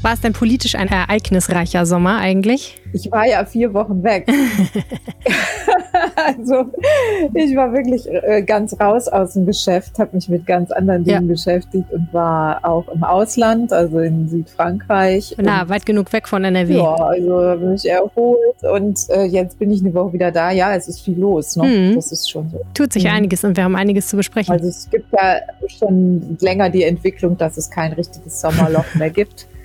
War es denn politisch ein ereignisreicher Sommer eigentlich? Ich war ja vier Wochen weg. also ich war wirklich äh, ganz raus aus dem Geschäft, habe mich mit ganz anderen Dingen ja. beschäftigt und war auch im Ausland, also in Südfrankreich. Na, weit genug weg von NRW. Ja, also bin ich erholt und äh, jetzt bin ich eine Woche wieder da. Ja, es ist viel los. Ne? Mhm. Das ist schon so. Tut sich mhm. einiges und wir haben einiges zu besprechen. Also es gibt ja schon länger die Entwicklung, dass es kein richtiges Sommerloch mehr gibt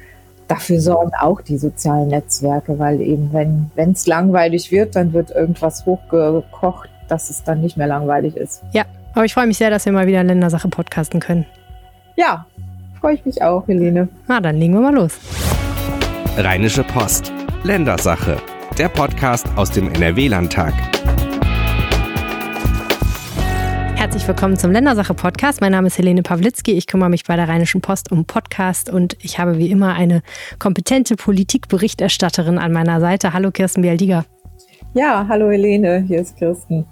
dafür sorgen auch die sozialen Netzwerke, weil eben, wenn es langweilig wird, dann wird irgendwas hochgekocht, dass es dann nicht mehr langweilig ist. Ja, aber ich freue mich sehr, dass wir mal wieder Ländersache podcasten können. Ja, freue ich mich auch, Helene. Na, dann legen wir mal los. Rheinische Post. Ländersache. Der Podcast aus dem NRW-Landtag. Herzlich willkommen zum Ländersache-Podcast. Mein Name ist Helene Pawlitzki. Ich kümmere mich bei der Rheinischen Post um Podcast und ich habe wie immer eine kompetente Politikberichterstatterin an meiner Seite. Hallo Kirsten Bialdiger. Ja, hallo Helene, hier ist Kirsten.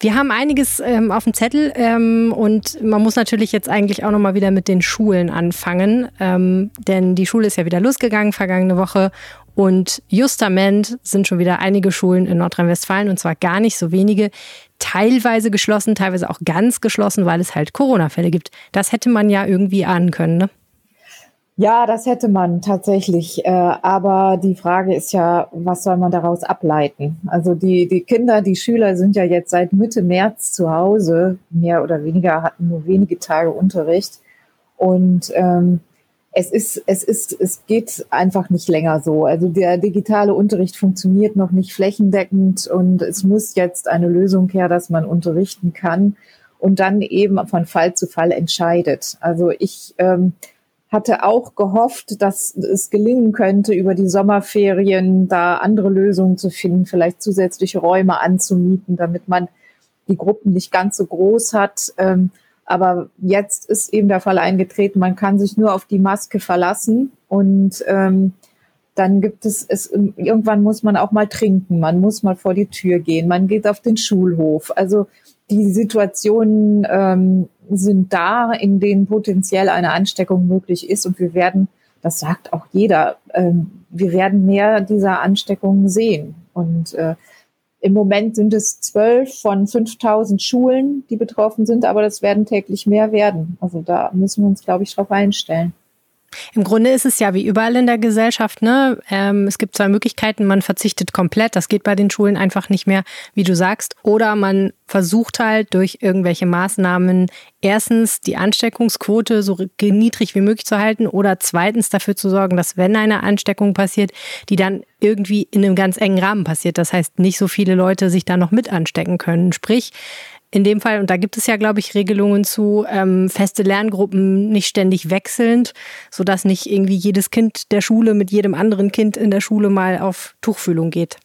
Wir haben einiges ähm, auf dem Zettel ähm, und man muss natürlich jetzt eigentlich auch nochmal wieder mit den Schulen anfangen, ähm, denn die Schule ist ja wieder losgegangen vergangene Woche und justament sind schon wieder einige Schulen in Nordrhein-Westfalen und zwar gar nicht so wenige, teilweise geschlossen, teilweise auch ganz geschlossen, weil es halt Corona-Fälle gibt. Das hätte man ja irgendwie ahnen können, ne? Ja, das hätte man tatsächlich. Äh, aber die Frage ist ja, was soll man daraus ableiten? Also die, die Kinder, die Schüler sind ja jetzt seit Mitte März zu Hause, mehr oder weniger hatten nur wenige Tage Unterricht. Und ähm, es ist, es ist, es geht einfach nicht länger so. Also der digitale Unterricht funktioniert noch nicht flächendeckend und es muss jetzt eine Lösung her, dass man unterrichten kann und dann eben von Fall zu Fall entscheidet. Also ich ähm, hatte auch gehofft, dass es gelingen könnte, über die Sommerferien da andere Lösungen zu finden, vielleicht zusätzliche Räume anzumieten, damit man die Gruppen nicht ganz so groß hat. Ähm, aber jetzt ist eben der Fall eingetreten, man kann sich nur auf die Maske verlassen und ähm, dann gibt es, es, irgendwann muss man auch mal trinken, man muss mal vor die Tür gehen, man geht auf den Schulhof. Also die Situationen ähm, sind da, in denen potenziell eine Ansteckung möglich ist und wir werden, das sagt auch jeder, ähm, wir werden mehr dieser Ansteckungen sehen. Und äh, im Moment sind es zwölf von 5000 Schulen, die betroffen sind, aber das werden täglich mehr werden. Also da müssen wir uns, glaube ich, darauf einstellen. Im Grunde ist es ja wie überall in der Gesellschaft. Ne? Ähm, es gibt zwei Möglichkeiten. Man verzichtet komplett. Das geht bei den Schulen einfach nicht mehr, wie du sagst. Oder man versucht halt durch irgendwelche Maßnahmen erstens die Ansteckungsquote so niedrig wie möglich zu halten oder zweitens dafür zu sorgen, dass wenn eine Ansteckung passiert, die dann irgendwie in einem ganz engen Rahmen passiert. Das heißt, nicht so viele Leute sich da noch mit anstecken können. Sprich, in dem Fall, und da gibt es ja, glaube ich, Regelungen zu, ähm, feste Lerngruppen nicht ständig wechselnd, sodass nicht irgendwie jedes Kind der Schule mit jedem anderen Kind in der Schule mal auf Tuchfühlung geht.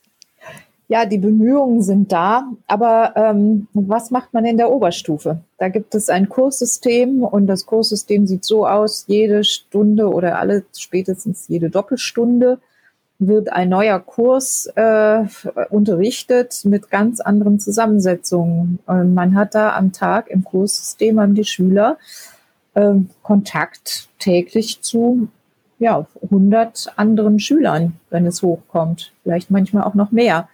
Ja, die Bemühungen sind da, aber ähm, was macht man in der Oberstufe? Da gibt es ein Kurssystem und das Kurssystem sieht so aus, jede Stunde oder alle spätestens jede Doppelstunde wird ein neuer Kurs äh, unterrichtet mit ganz anderen Zusammensetzungen. Und man hat da am Tag im Kurssystem an die Schüler äh, Kontakt täglich zu ja, 100 anderen Schülern, wenn es hochkommt. Vielleicht manchmal auch noch mehr.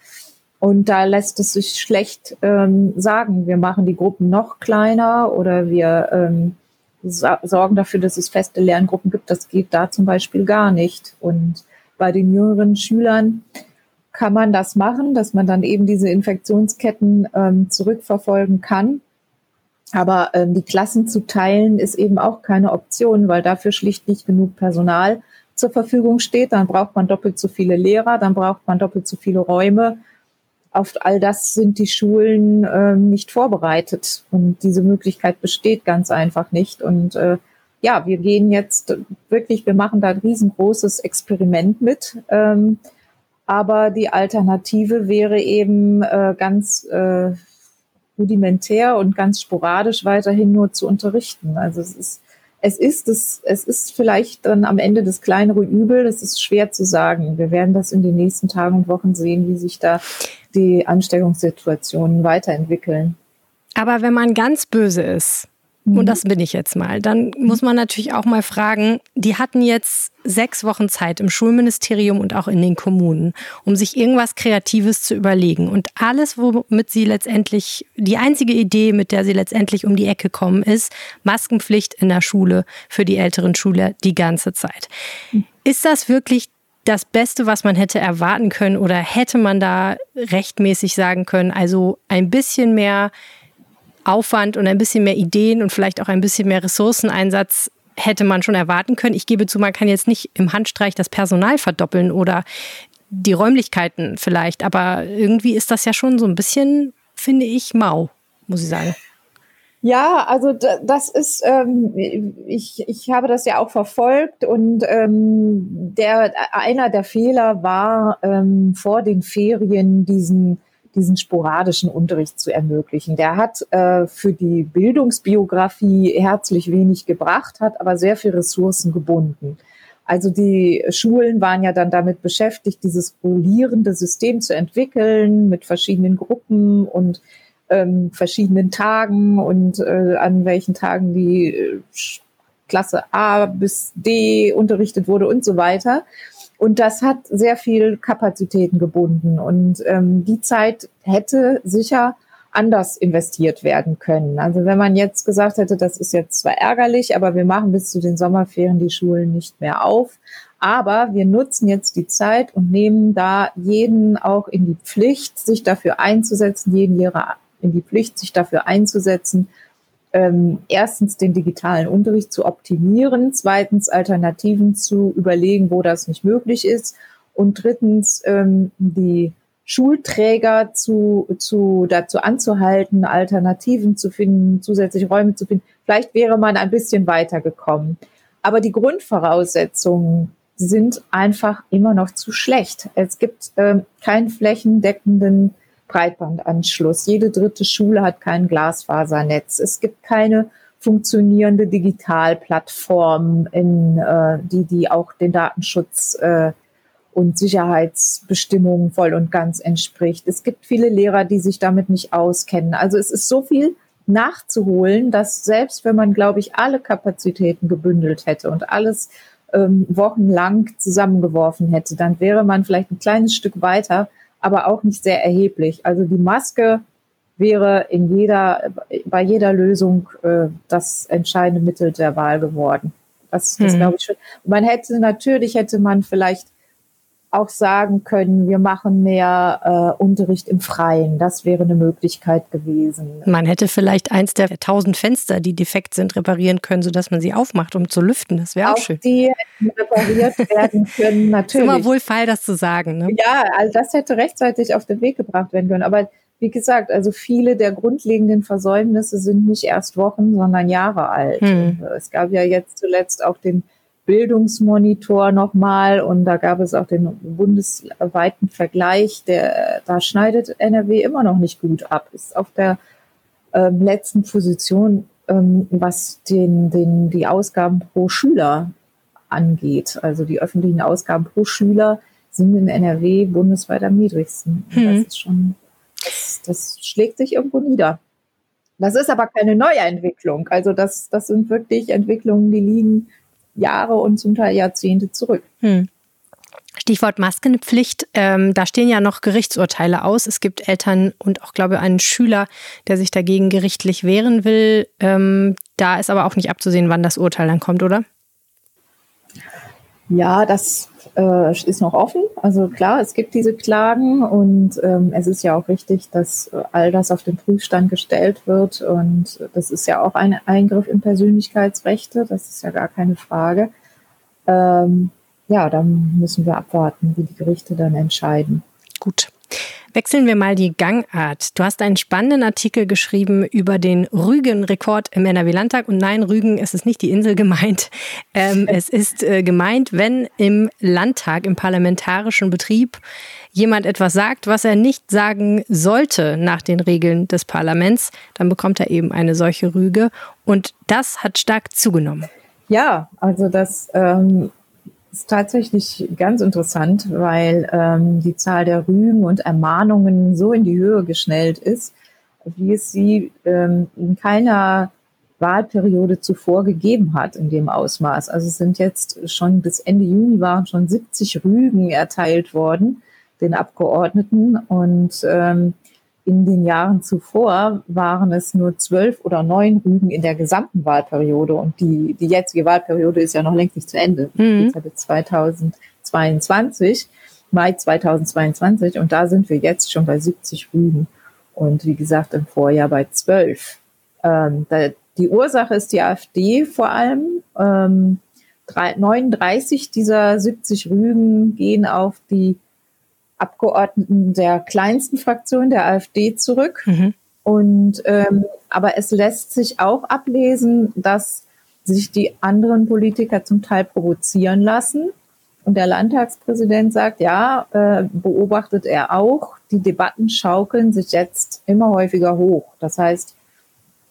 Und da lässt es sich schlecht ähm, sagen, wir machen die Gruppen noch kleiner oder wir ähm, sorgen dafür, dass es feste Lerngruppen gibt. Das geht da zum Beispiel gar nicht. Und bei den jüngeren Schülern kann man das machen, dass man dann eben diese Infektionsketten ähm, zurückverfolgen kann. Aber ähm, die Klassen zu teilen ist eben auch keine Option, weil dafür schlicht nicht genug Personal zur Verfügung steht. Dann braucht man doppelt so viele Lehrer, dann braucht man doppelt so viele Räume. Auf all das sind die Schulen ähm, nicht vorbereitet und diese Möglichkeit besteht ganz einfach nicht. Und äh, ja, wir gehen jetzt wirklich, wir machen da ein riesengroßes Experiment mit. Ähm, aber die Alternative wäre eben äh, ganz äh, rudimentär und ganz sporadisch weiterhin nur zu unterrichten. Also es ist, es ist, es, es ist vielleicht dann am Ende das kleinere Übel. Das ist schwer zu sagen. Wir werden das in den nächsten Tagen und Wochen sehen, wie sich da die Ansteckungssituationen weiterentwickeln. Aber wenn man ganz böse ist, und das bin ich jetzt mal, dann muss man natürlich auch mal fragen, die hatten jetzt sechs Wochen Zeit im Schulministerium und auch in den Kommunen, um sich irgendwas Kreatives zu überlegen. Und alles, womit sie letztendlich, die einzige Idee, mit der sie letztendlich um die Ecke kommen, ist Maskenpflicht in der Schule für die älteren Schüler die ganze Zeit. Ist das wirklich das Beste, was man hätte erwarten können oder hätte man da rechtmäßig sagen können, also ein bisschen mehr Aufwand und ein bisschen mehr Ideen und vielleicht auch ein bisschen mehr Ressourceneinsatz hätte man schon erwarten können. Ich gebe zu, man kann jetzt nicht im Handstreich das Personal verdoppeln oder die Räumlichkeiten vielleicht, aber irgendwie ist das ja schon so ein bisschen, finde ich, mau, muss ich sagen. Ja, also das ist, ähm, ich, ich habe das ja auch verfolgt und ähm, der einer der Fehler war ähm, vor den Ferien diesen diesen sporadischen Unterricht zu ermöglichen. Der hat äh, für die Bildungsbiografie herzlich wenig gebracht, hat aber sehr viel Ressourcen gebunden. Also die Schulen waren ja dann damit beschäftigt, dieses rollierende System zu entwickeln mit verschiedenen Gruppen und ähm, verschiedenen Tagen und äh, an welchen Tagen die äh, Klasse A bis D unterrichtet wurde und so weiter. Und das hat sehr viel Kapazitäten gebunden. Und ähm, die Zeit hätte sicher anders investiert werden können. Also wenn man jetzt gesagt hätte, das ist jetzt zwar ärgerlich, aber wir machen bis zu den Sommerferien die Schulen nicht mehr auf. Aber wir nutzen jetzt die Zeit und nehmen da jeden auch in die Pflicht, sich dafür einzusetzen, jeden Lehrer in die Pflicht, sich dafür einzusetzen, ähm, erstens den digitalen Unterricht zu optimieren, zweitens Alternativen zu überlegen, wo das nicht möglich ist und drittens ähm, die Schulträger zu, zu, dazu anzuhalten, Alternativen zu finden, zusätzliche Räume zu finden. Vielleicht wäre man ein bisschen weitergekommen. Aber die Grundvoraussetzungen sind einfach immer noch zu schlecht. Es gibt ähm, keinen flächendeckenden Breitbandanschluss. Jede dritte Schule hat kein Glasfasernetz. Es gibt keine funktionierende Digitalplattform, in, äh, die, die auch den Datenschutz äh, und Sicherheitsbestimmungen voll und ganz entspricht. Es gibt viele Lehrer, die sich damit nicht auskennen. Also es ist so viel nachzuholen, dass selbst wenn man, glaube ich, alle Kapazitäten gebündelt hätte und alles ähm, wochenlang zusammengeworfen hätte, dann wäre man vielleicht ein kleines Stück weiter aber auch nicht sehr erheblich. Also die Maske wäre in jeder, bei jeder Lösung äh, das entscheidende Mittel der Wahl geworden. Das, das hm. glaube ich schon. Man hätte natürlich hätte man vielleicht auch sagen können, wir machen mehr äh, Unterricht im Freien. Das wäre eine Möglichkeit gewesen. Man hätte vielleicht eins der tausend Fenster, die defekt sind, reparieren können, sodass man sie aufmacht, um zu lüften. Das wäre auch, auch schön. Die hätten repariert werden können, natürlich. Ist immer wohlfeil, das zu sagen. Ne? Ja, also das hätte rechtzeitig auf den Weg gebracht werden können. Aber wie gesagt, also viele der grundlegenden Versäumnisse sind nicht erst Wochen, sondern Jahre alt. Hm. Es gab ja jetzt zuletzt auch den Bildungsmonitor nochmal und da gab es auch den bundesweiten Vergleich, der, da schneidet NRW immer noch nicht gut ab, ist auf der ähm, letzten Position, ähm, was den, den, die Ausgaben pro Schüler angeht. Also die öffentlichen Ausgaben pro Schüler sind in NRW bundesweit am niedrigsten. Hm. Das ist schon, das, das schlägt sich irgendwo nieder. Das ist aber keine neue Entwicklung. Also das, das sind wirklich Entwicklungen, die liegen Jahre und zum Teil Jahrzehnte zurück. Hm. Stichwort Maskenpflicht. Ähm, da stehen ja noch Gerichtsurteile aus. Es gibt Eltern und auch, glaube ich, einen Schüler, der sich dagegen gerichtlich wehren will. Ähm, da ist aber auch nicht abzusehen, wann das Urteil dann kommt, oder? Ja, das äh, ist noch offen. Also klar, es gibt diese Klagen und ähm, es ist ja auch richtig, dass äh, all das auf den Prüfstand gestellt wird und das ist ja auch ein Eingriff in Persönlichkeitsrechte, das ist ja gar keine Frage. Ähm, ja, dann müssen wir abwarten, wie die Gerichte dann entscheiden. Gut. Wechseln wir mal die Gangart. Du hast einen spannenden Artikel geschrieben über den Rügen-Rekord im NRW-Landtag. Und nein, Rügen, es ist nicht die Insel gemeint. Ähm, es ist äh, gemeint, wenn im Landtag, im parlamentarischen Betrieb, jemand etwas sagt, was er nicht sagen sollte nach den Regeln des Parlaments, dann bekommt er eben eine solche Rüge. Und das hat stark zugenommen. Ja, also das ähm, ist tatsächlich ganz interessant, weil ähm, die Zahl der Rügen und Ermahnungen so in die Höhe geschnellt ist, wie es sie ähm, in keiner Wahlperiode zuvor gegeben hat in dem Ausmaß. Also es sind jetzt schon bis Ende Juni waren schon 70 Rügen erteilt worden den Abgeordneten und ähm, in den Jahren zuvor waren es nur zwölf oder neun Rügen in der gesamten Wahlperiode und die, die jetzige Wahlperiode ist ja noch längst nicht zu Ende. Mhm. bis 2022, Mai 2022 und da sind wir jetzt schon bei 70 Rügen und wie gesagt im Vorjahr bei zwölf. Ähm, die Ursache ist die AfD vor allem. Ähm, 39 dieser 70 Rügen gehen auf die Abgeordneten der kleinsten Fraktion, der AfD, zurück. Mhm. Und ähm, aber es lässt sich auch ablesen, dass sich die anderen Politiker zum Teil provozieren lassen. Und der Landtagspräsident sagt, ja, äh, beobachtet er auch, die Debatten schaukeln sich jetzt immer häufiger hoch. Das heißt,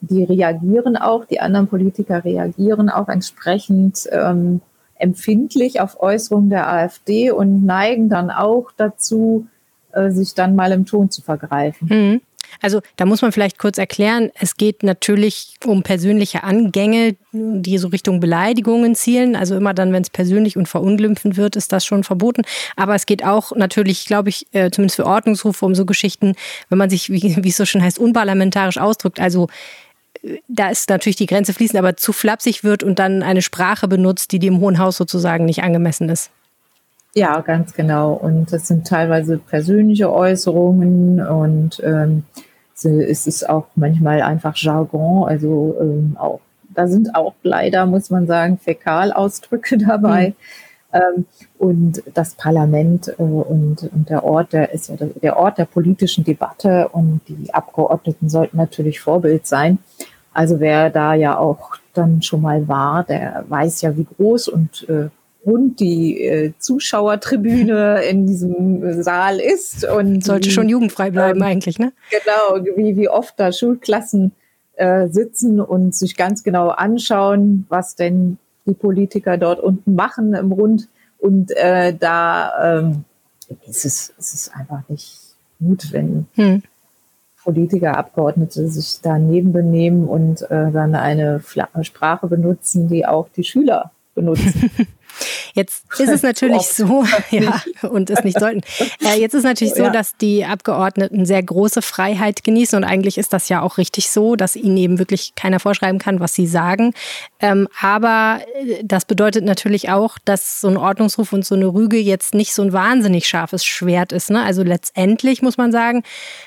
die reagieren auch, die anderen Politiker reagieren auch entsprechend ähm, empfindlich auf Äußerungen der AfD und neigen dann auch dazu, äh, sich dann mal im Ton zu vergreifen. Mhm. Also da muss man vielleicht kurz erklären, es geht natürlich um persönliche Angänge, die so Richtung Beleidigungen zielen. Also immer dann, wenn es persönlich und verunglimpfend wird, ist das schon verboten. Aber es geht auch natürlich, glaube ich, äh, zumindest für Ordnungsrufe um so Geschichten, wenn man sich, wie, wie es so schön heißt, unparlamentarisch ausdrückt. Also da ist natürlich die Grenze fließend, aber zu flapsig wird und dann eine Sprache benutzt, die dem Hohen Haus sozusagen nicht angemessen ist. Ja, ganz genau. Und das sind teilweise persönliche Äußerungen und ähm, es ist auch manchmal einfach Jargon, also ähm, auch da sind auch leider, muss man sagen, Fäkalausdrücke dabei. Mhm. Ähm, und das Parlament äh, und, und der Ort, der ist ja der Ort der politischen Debatte und die Abgeordneten sollten natürlich Vorbild sein. Also wer da ja auch dann schon mal war, der weiß ja, wie groß und äh, rund die äh, Zuschauertribüne in diesem Saal ist. Und Sollte wie, schon jugendfrei bleiben ähm, eigentlich, ne? Genau, wie, wie oft da Schulklassen äh, sitzen und sich ganz genau anschauen, was denn die Politiker dort unten machen im Rund. Und äh, da ähm, ist es, ist es einfach nicht gut, wenn hm. Politiker, Abgeordnete sich daneben benehmen und äh, dann eine Fla Sprache benutzen, die auch die Schüler benutzen. Jetzt ist es natürlich so, ja, und es nicht sollten. Äh, jetzt ist natürlich so, dass die Abgeordneten sehr große Freiheit genießen und eigentlich ist das ja auch richtig so, dass ihnen eben wirklich keiner vorschreiben kann, was sie sagen. Ähm, aber äh, das bedeutet natürlich auch, dass so ein Ordnungsruf und so eine Rüge jetzt nicht so ein wahnsinnig scharfes Schwert ist. Ne? Also letztendlich muss man sagen,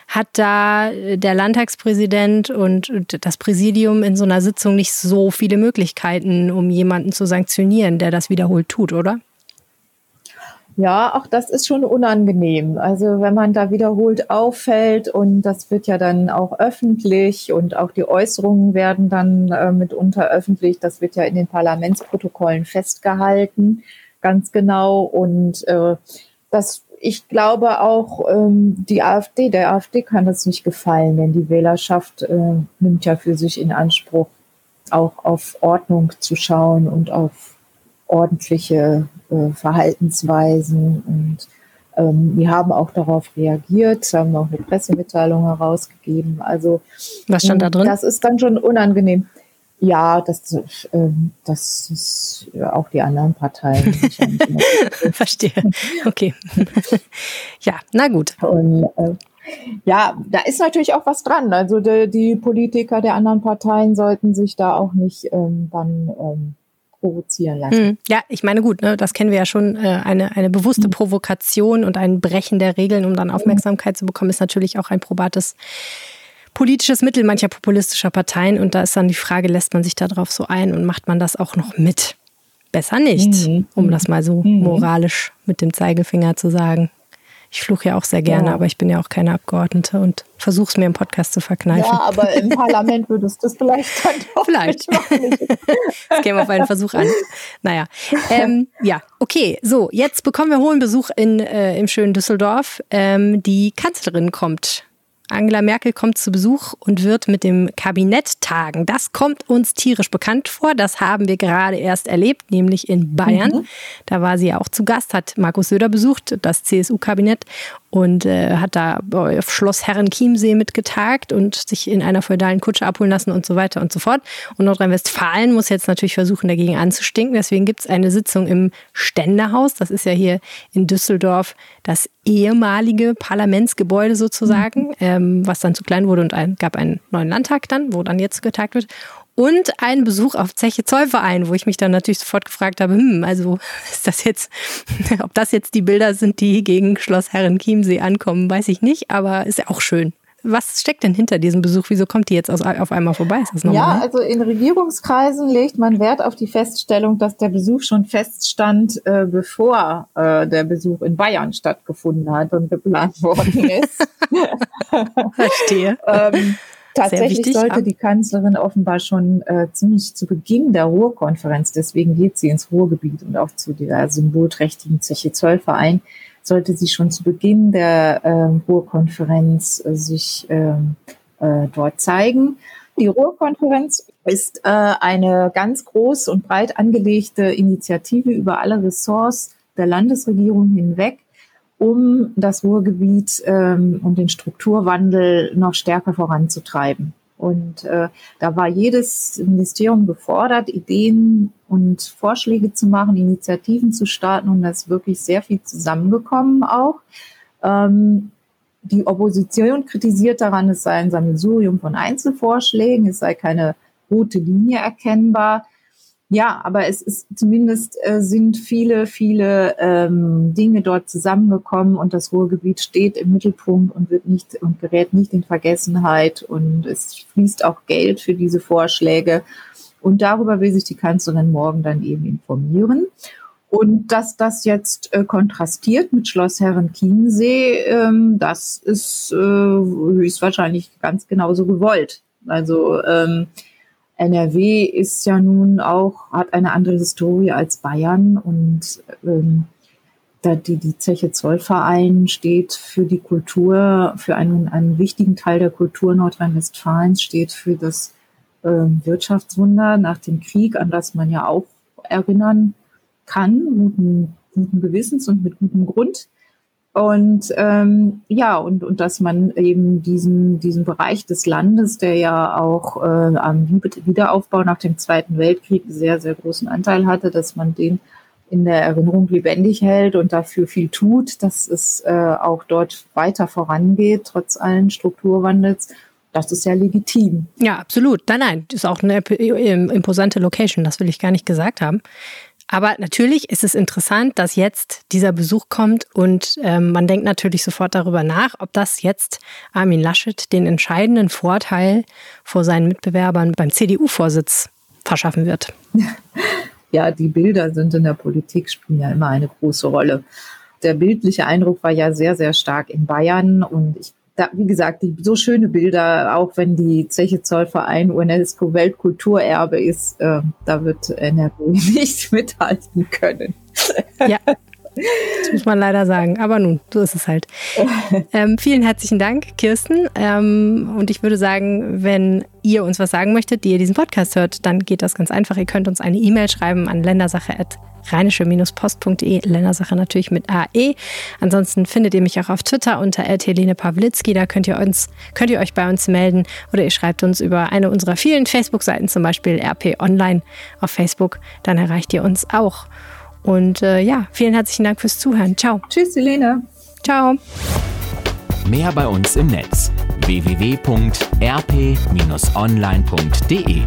hat da äh, der Landtagspräsident und das Präsidium in so einer Sitzung nicht so viele Möglichkeiten, um jemanden zu sanktionieren, der das wiederholt tut, oder? Ja, auch das ist schon unangenehm. Also wenn man da wiederholt auffällt und das wird ja dann auch öffentlich und auch die Äußerungen werden dann äh, mitunter öffentlich, das wird ja in den Parlamentsprotokollen festgehalten, ganz genau. Und äh, das, ich glaube auch, ähm, die AfD, der AfD kann das nicht gefallen, denn die Wählerschaft äh, nimmt ja für sich in Anspruch, auch auf Ordnung zu schauen und auf ordentliche äh, Verhaltensweisen und ähm, die haben auch darauf reagiert, haben auch eine Pressemitteilung herausgegeben. Also was stand da drin? Das ist dann schon unangenehm. Ja, das, äh, das ist auch die anderen Parteien. Verstehe. Okay. ja, na gut. Und, äh, ja, da ist natürlich auch was dran. Also die, die, Politiker der anderen Parteien sollten sich da auch nicht ähm, dann ähm, provozieren lassen. Hm. Ja, ich meine, gut, ne, das kennen wir ja schon. Äh, eine, eine bewusste hm. Provokation und ein Brechen der Regeln, um dann Aufmerksamkeit zu bekommen, ist natürlich auch ein probates politisches Mittel mancher populistischer Parteien. Und da ist dann die Frage, lässt man sich darauf so ein und macht man das auch noch mit? Besser nicht, mhm. um das mal so mhm. moralisch mit dem Zeigefinger zu sagen. Ich fluche ja auch sehr gerne, ja. aber ich bin ja auch keine Abgeordnete und versuche es mir im Podcast zu verkneifen. Ja, aber im Parlament würdest du es vielleicht dann doch vielleicht. nicht Das käme auf einen Versuch an. Naja, ähm, ja, okay. So, jetzt bekommen wir hohen Besuch in, äh, im schönen Düsseldorf. Ähm, die Kanzlerin kommt Angela Merkel kommt zu Besuch und wird mit dem Kabinett tagen. Das kommt uns tierisch bekannt vor. Das haben wir gerade erst erlebt, nämlich in Bayern. Mhm. Da war sie ja auch zu Gast, hat Markus Söder besucht, das CSU-Kabinett. Und äh, hat da auf Schloss Herrenchiemsee mitgetagt und sich in einer feudalen Kutsche abholen lassen und so weiter und so fort. Und Nordrhein-Westfalen muss jetzt natürlich versuchen, dagegen anzustinken. Deswegen gibt es eine Sitzung im Ständehaus. Das ist ja hier in Düsseldorf das ehemalige Parlamentsgebäude sozusagen, mhm. ähm, was dann zu klein wurde und ein, gab einen neuen Landtag dann, wo dann jetzt getagt wird und ein Besuch auf Zeche Zollverein, wo ich mich dann natürlich sofort gefragt habe, hm, also ist das jetzt, ob das jetzt die Bilder sind, die gegen Schloss Herrenchiemsee ankommen, weiß ich nicht, aber ist ja auch schön. Was steckt denn hinter diesem Besuch? Wieso kommt die jetzt auf einmal vorbei? Ist das normal? Ja, also in Regierungskreisen legt man Wert auf die Feststellung, dass der Besuch schon feststand, äh, bevor äh, der Besuch in Bayern stattgefunden hat und geplant worden ist. Verstehe. ähm, Tatsächlich sollte die Kanzlerin offenbar schon äh, ziemlich zu Beginn der Ruhrkonferenz, deswegen geht sie ins Ruhrgebiet und auch zu der symbolträchtigen Zeche Zollverein, sollte sie schon zu Beginn der äh, Ruhrkonferenz äh, sich ähm, äh, dort zeigen. Die Ruhrkonferenz ist äh, eine ganz groß und breit angelegte Initiative über alle Ressorts der Landesregierung hinweg, um das Ruhrgebiet ähm, und den Strukturwandel noch stärker voranzutreiben. Und äh, da war jedes Ministerium gefordert, Ideen und Vorschläge zu machen, Initiativen zu starten. Und da ist wirklich sehr viel zusammengekommen auch. Ähm, die Opposition kritisiert daran, es sei ein Sammelsurium von Einzelvorschlägen, es sei keine rote Linie erkennbar. Ja, aber es ist zumindest äh, sind viele, viele ähm, Dinge dort zusammengekommen und das Ruhrgebiet steht im Mittelpunkt und wird nicht und gerät nicht in Vergessenheit und es fließt auch Geld für diese Vorschläge. Und darüber will sich die Kanzlerin morgen dann eben informieren. Und dass das jetzt äh, kontrastiert mit Schloss Herrenchiemsee, ähm, das ist äh, höchstwahrscheinlich ganz genauso gewollt. Also ähm, NRW ist ja nun auch, hat eine andere Historie als Bayern und ähm, da die, die Zeche Zollverein steht für die Kultur, für einen, einen wichtigen Teil der Kultur Nordrhein-Westfalens, steht für das ähm, Wirtschaftswunder nach dem Krieg, an das man ja auch erinnern kann, guten, guten Gewissens und mit gutem Grund. Und ähm, ja, und, und dass man eben diesen, diesen Bereich des Landes, der ja auch äh, am Wiederaufbau nach dem Zweiten Weltkrieg sehr, sehr großen Anteil hatte, dass man den in der Erinnerung lebendig hält und dafür viel tut, dass es äh, auch dort weiter vorangeht, trotz allen Strukturwandels. Das ist ja legitim. Ja, absolut. Nein, nein, ist auch eine imposante Location, das will ich gar nicht gesagt haben. Aber natürlich ist es interessant, dass jetzt dieser Besuch kommt und ähm, man denkt natürlich sofort darüber nach, ob das jetzt Armin Laschet den entscheidenden Vorteil vor seinen Mitbewerbern beim CDU-Vorsitz verschaffen wird. Ja, die Bilder sind in der Politik spielen ja immer eine große Rolle. Der bildliche Eindruck war ja sehr, sehr stark in Bayern und ich da, wie gesagt, die, so schöne Bilder, auch wenn die Zeche Zollverein UNESCO Weltkulturerbe ist, äh, da wird NRW nicht mithalten können. Ja. Das muss man leider sagen. Aber nun, so ist es halt. Ähm, vielen herzlichen Dank, Kirsten. Ähm, und ich würde sagen, wenn ihr uns was sagen möchtet, die ihr diesen Podcast hört, dann geht das ganz einfach. Ihr könnt uns eine E-Mail schreiben an ländersache.de rheinische-post.de, Ländersache natürlich mit AE. Ansonsten findet ihr mich auch auf Twitter unter Helene Pawlitzki. Da könnt ihr, uns, könnt ihr euch bei uns melden oder ihr schreibt uns über eine unserer vielen Facebook-Seiten, zum Beispiel RP Online auf Facebook. Dann erreicht ihr uns auch. Und äh, ja, vielen herzlichen Dank fürs Zuhören. Ciao. Tschüss, Helene. Ciao. Mehr bei uns im Netz www.rp-online.de